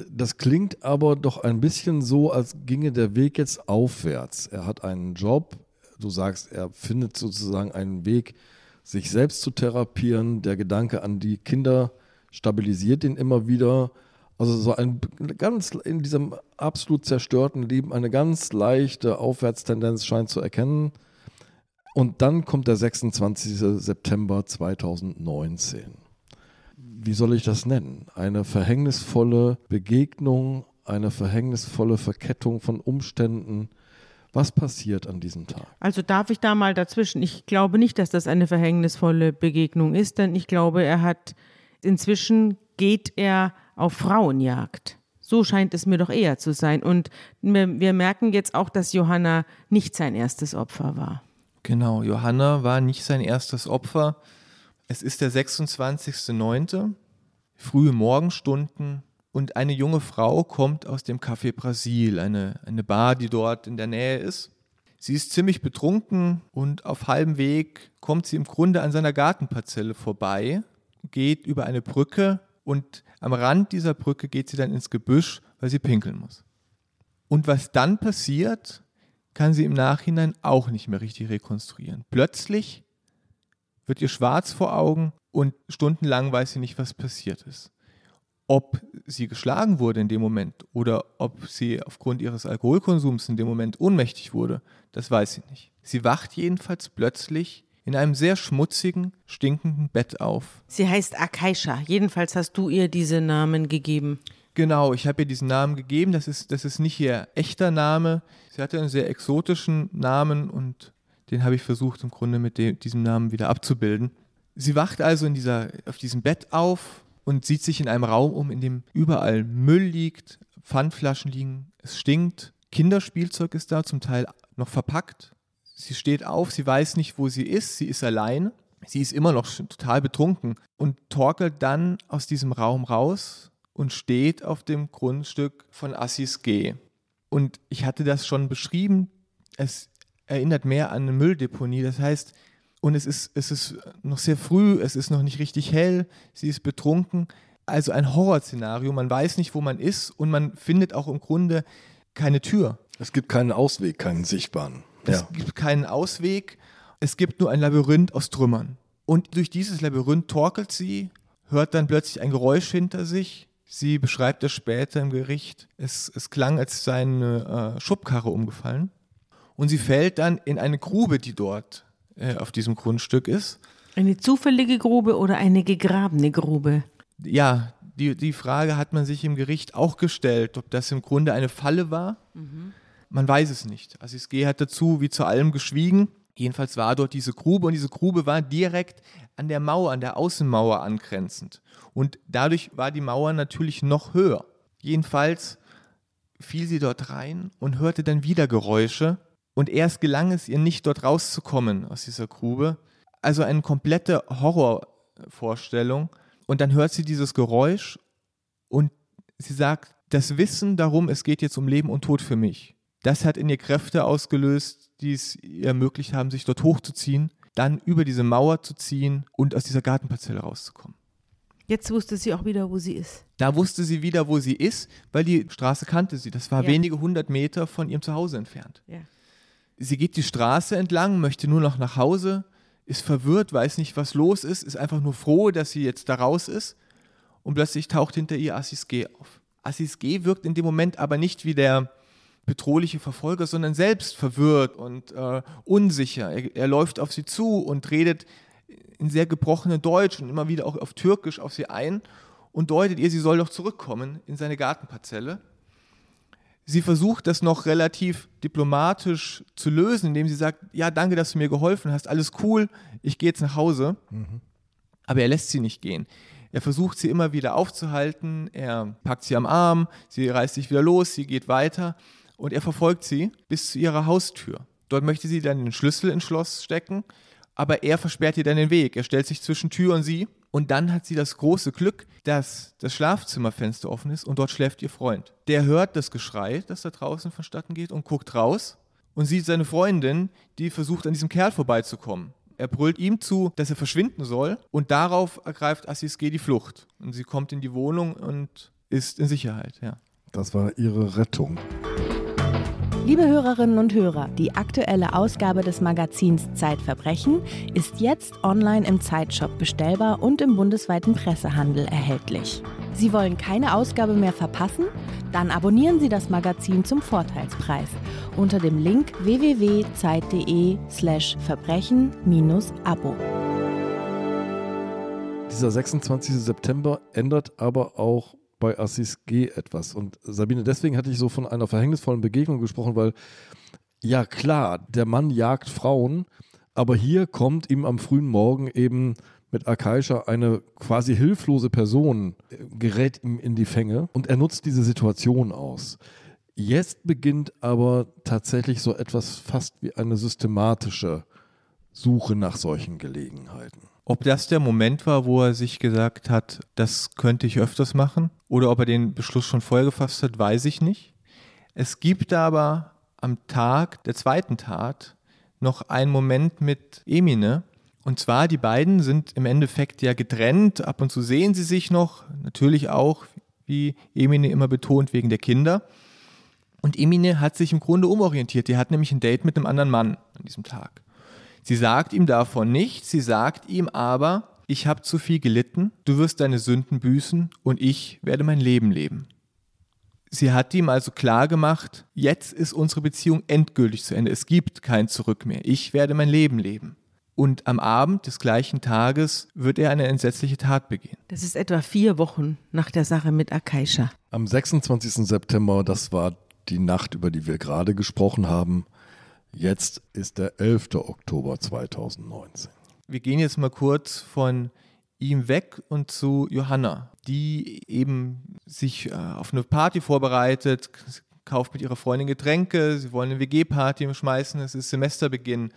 Das klingt aber doch ein bisschen so, als ginge der Weg jetzt aufwärts. Er hat einen Job, du sagst, er findet sozusagen einen Weg, sich selbst zu therapieren. Der Gedanke an die Kinder stabilisiert ihn immer wieder. Also so ein ganz in diesem absolut zerstörten Leben eine ganz leichte Aufwärtstendenz scheint zu erkennen. Und dann kommt der 26. September 2019 wie soll ich das nennen? Eine verhängnisvolle Begegnung, eine verhängnisvolle Verkettung von Umständen. Was passiert an diesem Tag? Also darf ich da mal dazwischen? Ich glaube nicht, dass das eine verhängnisvolle Begegnung ist, denn ich glaube, er hat inzwischen geht er auf Frauenjagd. So scheint es mir doch eher zu sein. Und wir, wir merken jetzt auch, dass Johanna nicht sein erstes Opfer war. Genau, Johanna war nicht sein erstes Opfer. Es ist der 26.09., frühe Morgenstunden und eine junge Frau kommt aus dem Café Brasil, eine, eine Bar, die dort in der Nähe ist. Sie ist ziemlich betrunken und auf halbem Weg kommt sie im Grunde an seiner Gartenparzelle vorbei, geht über eine Brücke und am Rand dieser Brücke geht sie dann ins Gebüsch, weil sie pinkeln muss. Und was dann passiert, kann sie im Nachhinein auch nicht mehr richtig rekonstruieren. Plötzlich wird ihr schwarz vor Augen und stundenlang weiß sie nicht, was passiert ist. Ob sie geschlagen wurde in dem Moment oder ob sie aufgrund ihres Alkoholkonsums in dem Moment ohnmächtig wurde, das weiß sie nicht. Sie wacht jedenfalls plötzlich in einem sehr schmutzigen, stinkenden Bett auf. Sie heißt Akaisha. Jedenfalls hast du ihr diese Namen gegeben. Genau, ich habe ihr diesen Namen gegeben. Das ist, das ist nicht ihr echter Name. Sie hatte einen sehr exotischen Namen und den habe ich versucht, im Grunde mit dem, diesem Namen wieder abzubilden. Sie wacht also in dieser, auf diesem Bett auf und sieht sich in einem Raum um, in dem überall Müll liegt, Pfandflaschen liegen, es stinkt, Kinderspielzeug ist da, zum Teil noch verpackt. Sie steht auf, sie weiß nicht, wo sie ist, sie ist allein, sie ist immer noch total betrunken und torkelt dann aus diesem Raum raus und steht auf dem Grundstück von Assis G. Und ich hatte das schon beschrieben, es erinnert mehr an eine Mülldeponie. Das heißt, und es ist, es ist noch sehr früh, es ist noch nicht richtig hell, sie ist betrunken. Also ein Horrorszenario, man weiß nicht, wo man ist und man findet auch im Grunde keine Tür. Es gibt keinen Ausweg, keinen sichtbaren. Es Ja. gibt keinen Ausweg, es gibt nur ein Labyrinth aus Trümmern. Und durch dieses Labyrinth torkelt sie, hört dann plötzlich ein Geräusch hinter sich. Sie beschreibt es später im Gericht. Es, es klang, als sei eine äh, Schubkarre umgefallen. Und sie fällt dann in eine Grube, die dort äh, auf diesem Grundstück ist. Eine zufällige Grube oder eine gegrabene Grube? Ja, die, die Frage hat man sich im Gericht auch gestellt, ob das im Grunde eine Falle war. Man weiß es nicht. Assis G. hat dazu wie zu allem geschwiegen. Jedenfalls war dort diese Grube und diese Grube war direkt an der Mauer, an der Außenmauer angrenzend. Und dadurch war die Mauer natürlich noch höher. Jedenfalls fiel sie dort rein und hörte dann wieder Geräusche. Und erst gelang es ihr nicht, dort rauszukommen aus dieser Grube. Also eine komplette Horrorvorstellung. Und dann hört sie dieses Geräusch und sie sagt, das Wissen darum, es geht jetzt um Leben und Tod für mich. Das hat in ihr Kräfte ausgelöst, die es ihr ermöglicht haben, sich dort hochzuziehen, dann über diese Mauer zu ziehen und aus dieser Gartenparzelle rauszukommen. Jetzt wusste sie auch wieder, wo sie ist. Da wusste sie wieder, wo sie ist, weil die Straße kannte sie. Das war Ja. wenige hundert Meter von ihrem Zuhause entfernt. Ja. Sie geht die Straße entlang, möchte nur noch nach Hause, ist verwirrt, weiß nicht, was los ist, ist einfach nur froh, dass sie jetzt da raus ist. Und plötzlich taucht hinter ihr Assis G auf. Assis G wirkt in dem Moment aber nicht wie der bedrohliche Verfolger, sondern selbst verwirrt und äh, unsicher. Er, er läuft auf sie zu und redet in sehr gebrochenem Deutsch und immer wieder auch auf Türkisch auf sie ein und deutet ihr, sie soll doch zurückkommen in seine Gartenparzelle. Sie versucht das noch relativ diplomatisch zu lösen, indem sie sagt, ja, danke, dass du mir geholfen hast, alles cool, ich gehe jetzt nach Hause. Mhm. Aber er lässt sie nicht gehen. Er versucht sie immer wieder aufzuhalten, er packt sie am Arm, sie reißt sich wieder los, sie geht weiter und er verfolgt sie bis zu ihrer Haustür. Dort möchte sie dann den Schlüssel ins Schloss stecken, aber er versperrt ihr dann den Weg. Er stellt sich zwischen Tür und sie und dann hat sie das große Glück, dass das Schlafzimmerfenster offen ist und dort schläft ihr Freund. Der hört das Geschrei, das da draußen vonstatten geht und guckt raus und sieht seine Freundin, die versucht an diesem Kerl vorbeizukommen. Er brüllt ihm zu, dass er verschwinden soll und darauf ergreift Assis G. die Flucht. Und sie kommt in die Wohnung und ist in Sicherheit, ja. Das war ihre Rettung. Liebe Hörerinnen und Hörer, die aktuelle Ausgabe des Magazins Zeitverbrechen ist jetzt online im Zeitshop bestellbar und im bundesweiten Pressehandel erhältlich. Sie wollen keine Ausgabe mehr verpassen? Dann abonnieren Sie das Magazin zum Vorteilspreis unter dem Link www.zeit.de/slash verbrechen-abo. Dieser 26. September ändert aber auch bei Assis G etwas. Und Sabine, deswegen hatte ich so von einer verhängnisvollen Begegnung gesprochen, weil ja klar, der Mann jagt Frauen, aber hier kommt ihm am frühen Morgen eben mit Akaisha eine quasi hilflose Person, äh, gerät ihm in die Fänge und er nutzt diese Situation aus. Jetzt beginnt aber tatsächlich so etwas fast wie eine systematische Suche nach solchen Gelegenheiten. Ob das der Moment war, wo er sich gesagt hat, das könnte ich öfters machen, oder ob er den Beschluss schon vorher gefasst hat, weiß ich nicht. Es gibt aber am Tag der zweiten Tat noch einen Moment mit Emine. Und zwar, die beiden sind im Endeffekt ja getrennt. Ab und zu sehen sie sich noch. Natürlich auch, wie Emine immer betont, wegen der Kinder. Und Emine hat sich im Grunde umorientiert. Die hat nämlich ein Date mit einem anderen Mann an diesem Tag. Sie sagt ihm davon nichts, sie sagt ihm aber, ich habe zu viel gelitten, du wirst deine Sünden büßen und ich werde mein Leben leben. Sie hat ihm also klar gemacht, jetzt ist unsere Beziehung endgültig zu Ende. Es gibt kein Zurück mehr. Ich werde mein Leben leben. Und am Abend des gleichen Tages wird er eine entsetzliche Tat begehen. Das ist etwa vier Wochen nach der Sache mit Akaisha. Am 26. September, das war die Nacht, über die wir gerade gesprochen haben, Jetzt ist der 11. Oktober 2019. Wir gehen jetzt mal kurz von ihm weg und zu Johanna, die eben sich äh, auf eine Party vorbereitet, kauft mit ihrer Freundin Getränke, sie wollen eine WG-Party schmeißen, es ist Semesterbeginn.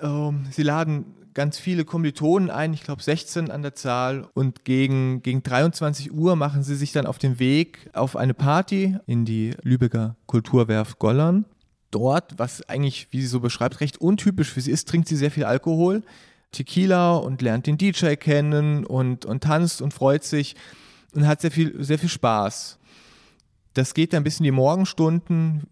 Ähm, sie laden ganz viele Kommilitonen ein, ich glaube 16 an der Zahl. Und gegen, gegen 23 Uhr machen sie sich dann auf den Weg auf eine Party in die Lübecker Kulturwerft Gollern dort, was eigentlich, wie sie so beschreibt, recht untypisch für sie ist, trinkt sie sehr viel Alkohol, Tequila und lernt den DJ kennen und, und tanzt und freut sich und hat sehr viel, sehr viel Spaß. Das geht dann bis in die Morgenstunden,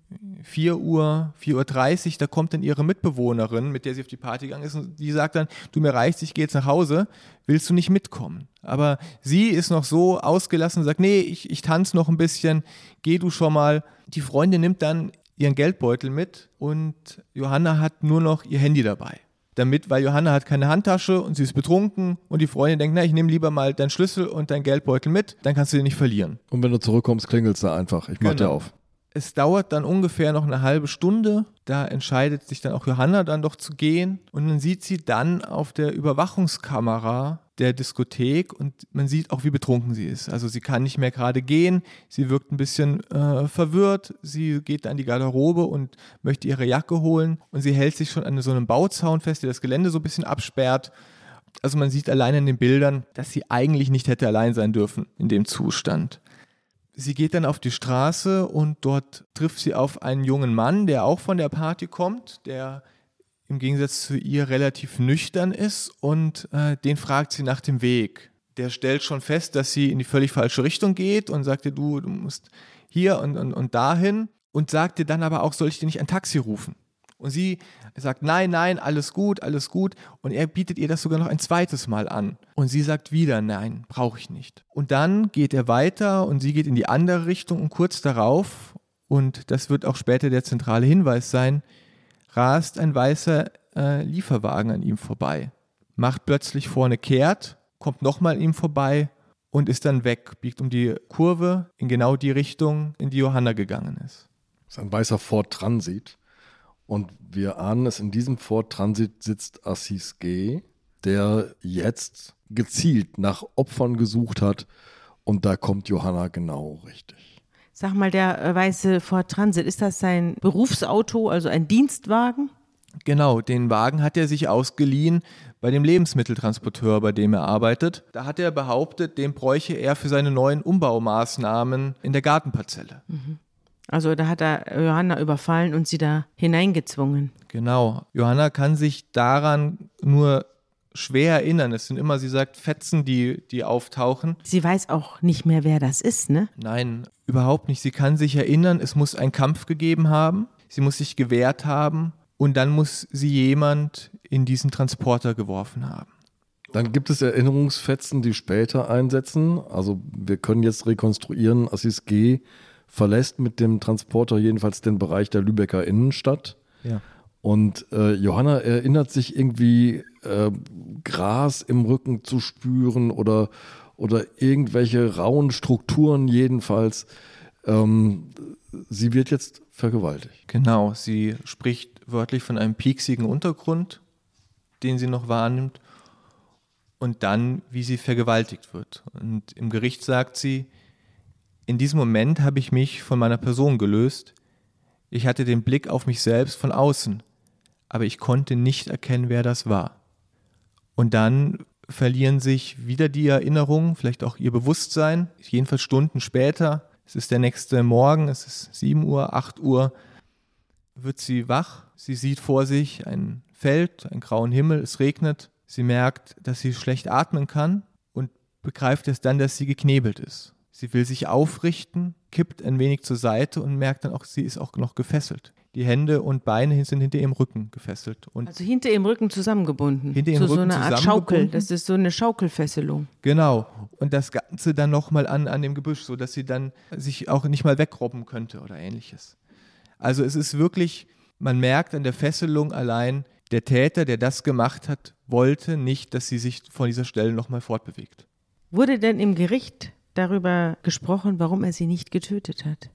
4 Uhr, 4.30 Uhr, da kommt dann ihre Mitbewohnerin, mit der sie auf die Party gegangen ist, und die sagt dann, du mir reicht, ich gehe jetzt nach Hause, willst du nicht mitkommen? Aber sie ist noch so ausgelassen und sagt, nee, ich, ich tanze noch ein bisschen, geh du schon mal. Die Freundin nimmt dann ihren Geldbeutel mit und Johanna hat nur noch ihr Handy dabei. Damit, weil Johanna hat keine Handtasche und sie ist betrunken und die Freundin denkt, na, ich nehme lieber mal deinen Schlüssel und deinen Geldbeutel mit, dann kannst du den nicht verlieren. Und wenn du zurückkommst, klingelst du einfach. Ich mach genau. dir auf. Es dauert dann ungefähr noch eine halbe Stunde. Da entscheidet sich dann auch Johanna dann doch zu gehen. Und man sieht sie dann auf der Überwachungskamera der Diskothek und man sieht auch, wie betrunken sie ist. Also sie kann nicht mehr gerade gehen, sie wirkt ein bisschen äh, verwirrt, sie geht an die Garderobe und möchte ihre Jacke holen und sie hält sich schon an so einem Bauzaun fest, der das Gelände so ein bisschen absperrt. Also man sieht allein in den Bildern, dass sie eigentlich nicht hätte allein sein dürfen in dem Zustand. Sie geht dann auf die Straße und dort trifft sie auf einen jungen Mann, der auch von der Party kommt, der im Gegensatz zu ihr relativ nüchtern ist und äh, den fragt sie nach dem Weg. Der stellt schon fest, dass sie in die völlig falsche Richtung geht und sagt ihr, du, du musst hier und, und, und dahin und sagt dir dann aber auch, soll ich dir nicht ein Taxi rufen? Und sie sagt, nein, nein, alles gut, alles gut. Und er bietet ihr das sogar noch ein zweites Mal an. Und sie sagt wieder, nein, brauche ich nicht. Und dann geht er weiter und sie geht in die andere Richtung und kurz darauf, und das wird auch später der zentrale Hinweis sein, rast ein weißer äh, Lieferwagen an ihm vorbei, macht plötzlich vorne kehrt, kommt nochmal an ihm vorbei und ist dann weg, biegt um die Kurve in genau die Richtung, in die Johanna gegangen ist. Das ist ein weißer Ford Transit. Und wir ahnen es, in diesem Ford Transit sitzt Assis G., der jetzt gezielt nach Opfern gesucht hat. Und da kommt Johanna genau richtig. Sag mal, der äh, weiße Ford Transit, ist das sein Berufsauto, also ein Dienstwagen? Genau, den Wagen hat er sich ausgeliehen bei dem Lebensmitteltransporteur, bei dem er arbeitet. Da hat er behauptet, den bräuche er für seine neuen Umbaumaßnahmen in der Gartenparzelle. Mhm. Also da hat er Johanna überfallen und sie da hineingezwungen. Genau. Johanna kann sich daran nur schwer erinnern. Es sind immer, sie sagt, Fetzen, die, die auftauchen. Sie weiß auch nicht mehr, wer das ist, ne? Nein, überhaupt nicht. Sie kann sich erinnern, es muss einen Kampf gegeben haben. Sie muss sich gewehrt haben und dann muss sie jemand in diesen Transporter geworfen haben. Dann gibt es Erinnerungsfetzen, die später einsetzen. Also wir können jetzt rekonstruieren, Assis G verlässt mit dem Transporter jedenfalls den Bereich der Lübecker Innenstadt. Ja. Und äh, Johanna erinnert sich irgendwie, äh, Gras im Rücken zu spüren oder, oder irgendwelche rauen Strukturen jedenfalls. Ähm, sie wird jetzt vergewaltigt. Genau, sie spricht wörtlich von einem pieksigen Untergrund, den sie noch wahrnimmt, und dann, wie sie vergewaltigt wird. Und im Gericht sagt sie, in diesem Moment habe ich mich von meiner Person gelöst. Ich hatte den Blick auf mich selbst von außen, aber ich konnte nicht erkennen, wer das war. Und dann verlieren sich wieder die Erinnerungen, vielleicht auch ihr Bewusstsein, jedenfalls Stunden später. Es ist der nächste Morgen, es ist 7 Uhr, 8 Uhr, wird sie wach. Sie sieht vor sich ein Feld, einen grauen Himmel, es regnet. Sie merkt, dass sie schlecht atmen kann und begreift erst dann, dass sie geknebelt ist. Sie will sich aufrichten, kippt ein wenig zur Seite und merkt dann auch, sie ist auch noch gefesselt. Die Hände und Beine sind hinter ihrem Rücken gefesselt. Und also hinter ihrem Rücken zusammengebunden. Hinter ihrem so, Rücken so eine Art Schaukel. Das ist so eine Schaukelfesselung. Genau. Und das Ganze dann nochmal an, an dem Gebüsch, sodass sie dann sich auch nicht mal wegrobben könnte oder ähnliches. Also es ist wirklich, man merkt an der Fesselung allein, der Täter, der das gemacht hat, wollte nicht, dass sie sich von dieser Stelle nochmal fortbewegt. Wurde denn im Gericht darüber gesprochen, warum er sie nicht getötet hat?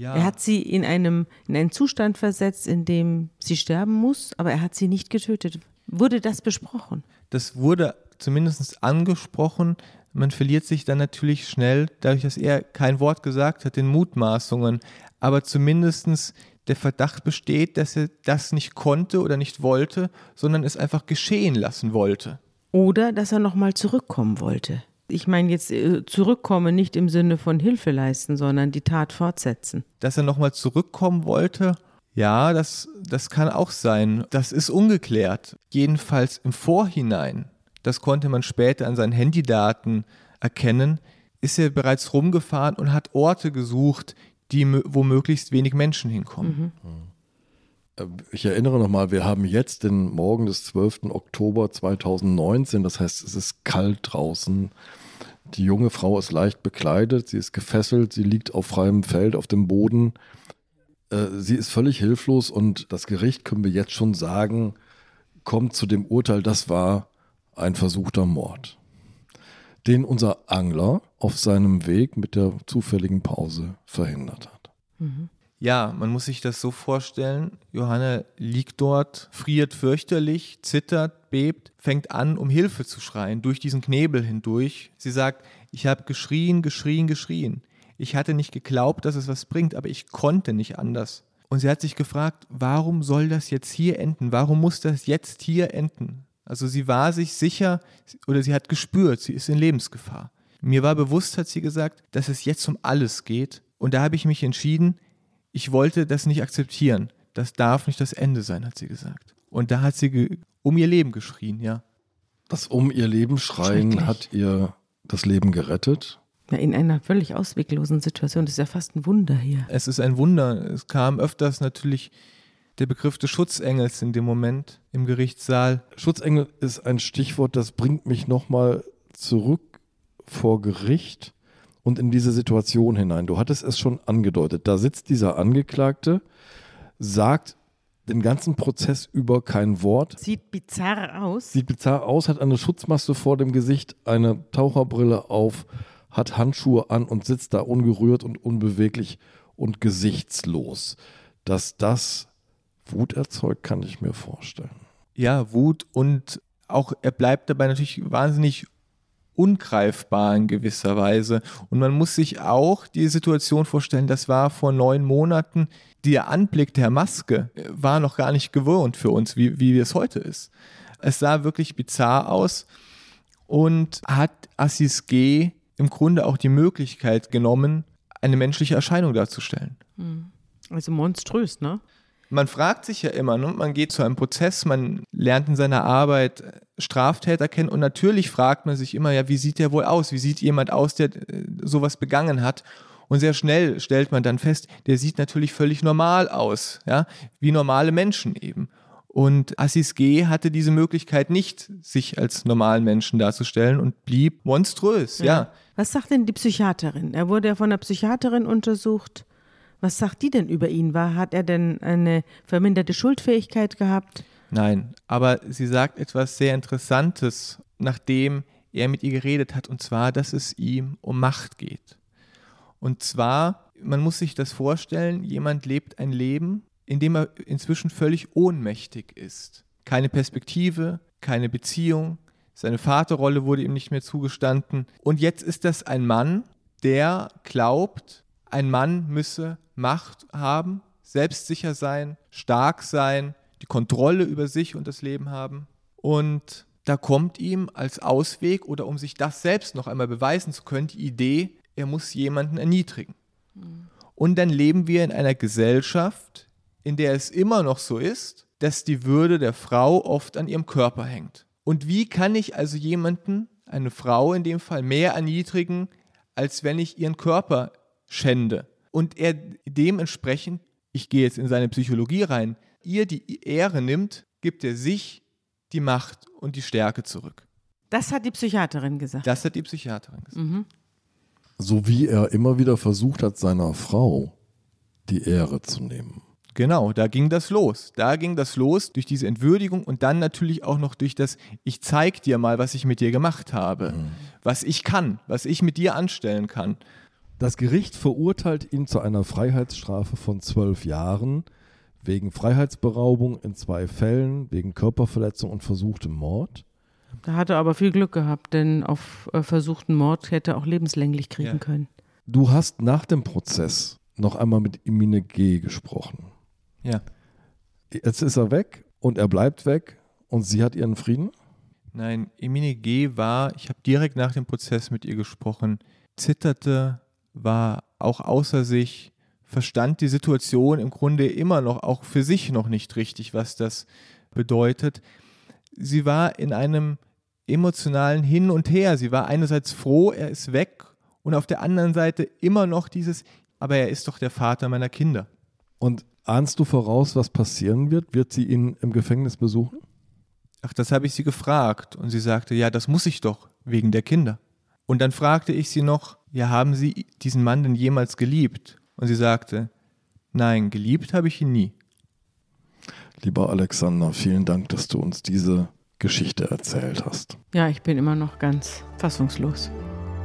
Ja. Er hat sie in, einem, in einen Zustand versetzt, in dem sie sterben muss, aber er hat sie nicht getötet. Wurde das besprochen? Das wurde zumindest angesprochen. Man verliert sich dann natürlich schnell, dadurch, dass er kein Wort gesagt hat, den Mutmaßungen. Aber zumindest der Verdacht besteht, dass er das nicht konnte oder nicht wollte, sondern es einfach geschehen lassen wollte. Oder dass er nochmal zurückkommen wollte. Ich meine jetzt äh, zurückkommen nicht im Sinne von Hilfe leisten, sondern die Tat fortsetzen. Dass er nochmal zurückkommen wollte, ja, das, das kann auch sein. Das ist ungeklärt. Jedenfalls im Vorhinein, das konnte man später an seinen Handydaten erkennen, ist er bereits rumgefahren und hat Orte gesucht, die, wo möglichst wenig Menschen hinkommen. Äh, Ich erinnere nochmal, wir haben jetzt den Morgen des 12. Oktober 2019, das heißt, es ist kalt draußen. Die junge Frau ist leicht bekleidet, sie ist gefesselt, sie liegt auf freiem Feld auf dem Boden. Äh, Sie ist völlig hilflos und das Gericht, können wir jetzt schon sagen, kommt zu dem Urteil, das war ein versuchter Mord, den unser Angler auf seinem Weg mit der zufälligen Pause verhindert hat. Ja, man muss sich das so vorstellen. Johanna liegt dort, friert fürchterlich, zittert, bebt, fängt an, um Hilfe zu schreien, durch diesen Knebel hindurch. Sie sagt, ich habe geschrien, geschrien, geschrien. Ich hatte nicht geglaubt, dass es was bringt, aber ich konnte nicht anders. Und sie hat sich gefragt, warum soll das jetzt hier enden? Warum muss das jetzt hier enden? Also sie war sich sicher oder sie hat gespürt, sie ist in Lebensgefahr. Mir war bewusst, hat sie gesagt, dass es jetzt um alles geht. Und da habe ich mich entschieden, ich wollte das nicht akzeptieren. Das darf nicht das Ende sein, hat sie gesagt. Und da hat sie um ihr Leben geschrien, ja. Das um ihr Leben schreien hat ihr das Leben gerettet. Ja, in einer völlig ausweglosen Situation. Das ist ja fast ein Wunder hier. Es ist ein Wunder. Es kam öfters natürlich der Begriff des Schutzengels in dem Moment im Gerichtssaal. Schutzengel ist ein Stichwort, das bringt mich nochmal zurück vor Gericht und in diese Situation hinein. Du hattest es schon angedeutet. Da sitzt dieser Angeklagte, sagt, den ganzen Prozess über kein Wort. Sieht bizarr aus. Sieht bizarr aus, hat eine Schutzmaske vor dem Gesicht, eine Taucherbrille auf, hat Handschuhe an und sitzt da ungerührt und unbeweglich und gesichtslos. Dass das Wut erzeugt, kann ich mir vorstellen. Ja, Wut und auch er bleibt dabei natürlich wahnsinnig ungreifbar in gewisser Weise. Und man muss sich auch die Situation vorstellen, das war vor neun Monaten, der Anblick der Maske war noch gar nicht gewohnt für uns, wie, wie es heute ist. Es sah wirklich bizarr aus und hat Assis G im Grunde auch die Möglichkeit genommen, eine menschliche Erscheinung darzustellen. Also monströs, ne? Man fragt sich ja immer, ne? man geht zu einem Prozess, man lernt in seiner Arbeit Straftäter kennen und natürlich fragt man sich immer, ja, wie sieht der wohl aus? Wie sieht jemand aus, der äh, sowas begangen hat? Und sehr schnell stellt man dann fest, der sieht natürlich völlig normal aus, ja, wie normale Menschen eben. Und Assis G. hatte diese Möglichkeit nicht, sich als normalen Menschen darzustellen und blieb monströs, ja. ja. Was sagt denn die Psychiaterin? Er wurde ja von der Psychiaterin untersucht. Was sagt die denn über ihn? War, hat er denn eine verminderte Schuldfähigkeit gehabt? Nein, aber sie sagt etwas sehr Interessantes, nachdem er mit ihr geredet hat, und zwar, dass es ihm um Macht geht. Und zwar, man muss sich das vorstellen, jemand lebt ein Leben, in dem er inzwischen völlig ohnmächtig ist. Keine Perspektive, keine Beziehung, seine Vaterrolle wurde ihm nicht mehr zugestanden. Und jetzt ist das ein Mann, der glaubt, ein Mann müsse Macht haben, selbstsicher sein, stark sein, die Kontrolle über sich und das Leben haben. Und da kommt ihm als Ausweg oder um sich das selbst noch einmal beweisen zu können, die Idee, er muss jemanden erniedrigen. Und dann leben wir in einer Gesellschaft, in der es immer noch so ist, dass die Würde der Frau oft an ihrem Körper hängt. Und wie kann ich also jemanden, eine Frau in dem Fall, mehr erniedrigen, als wenn ich ihren Körper schände? Und er dementsprechend, ich gehe jetzt in seine Psychologie rein, ihr die Ehre nimmt, gibt er sich die Macht und die Stärke zurück. Das hat die Psychiaterin gesagt. Das hat die Psychiaterin gesagt. Mhm. So wie er immer wieder versucht hat, seiner Frau die Ehre zu nehmen. Genau, da ging das los. Da ging das los durch diese Entwürdigung und dann natürlich auch noch durch das, ich zeig dir mal, was ich mit dir gemacht habe, mhm. was ich kann, was ich mit dir anstellen kann. Das Gericht verurteilt ihn zu einer Freiheitsstrafe von zwölf Jahren wegen Freiheitsberaubung in zwei Fällen, wegen Körperverletzung und versuchtem Mord. Da hat er aber viel Glück gehabt, denn auf äh, versuchten Mord hätte er auch lebenslänglich kriegen ja. können. Du hast nach dem Prozess noch einmal mit Emine G. gesprochen. Ja. Jetzt ist er weg und er bleibt weg und sie hat ihren Frieden? Nein, Emine G. war, ich habe direkt nach dem Prozess mit ihr gesprochen, zitterte, war auch außer sich, verstand die Situation im Grunde immer noch, auch für sich noch nicht richtig, was das bedeutet. Sie war in einem emotionalen Hin und Her. Sie war einerseits froh, er ist weg und auf der anderen Seite immer noch dieses, aber er ist doch der Vater meiner Kinder. Und ahnst du voraus, was passieren wird? Wird sie ihn im Gefängnis besuchen? Ach, das habe ich sie gefragt und sie sagte, ja, das muss ich doch, wegen der Kinder. Und dann fragte ich sie noch, ja, haben Sie diesen Mann denn jemals geliebt? Und sie sagte, nein, geliebt habe ich ihn nie. Lieber Alexander, vielen Dank, dass du uns diese Geschichte erzählt hast. Ja, ich bin immer noch ganz fassungslos.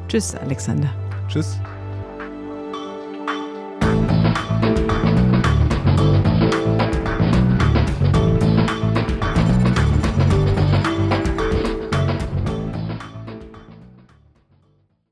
Tschüss, Alexander. Tschüss.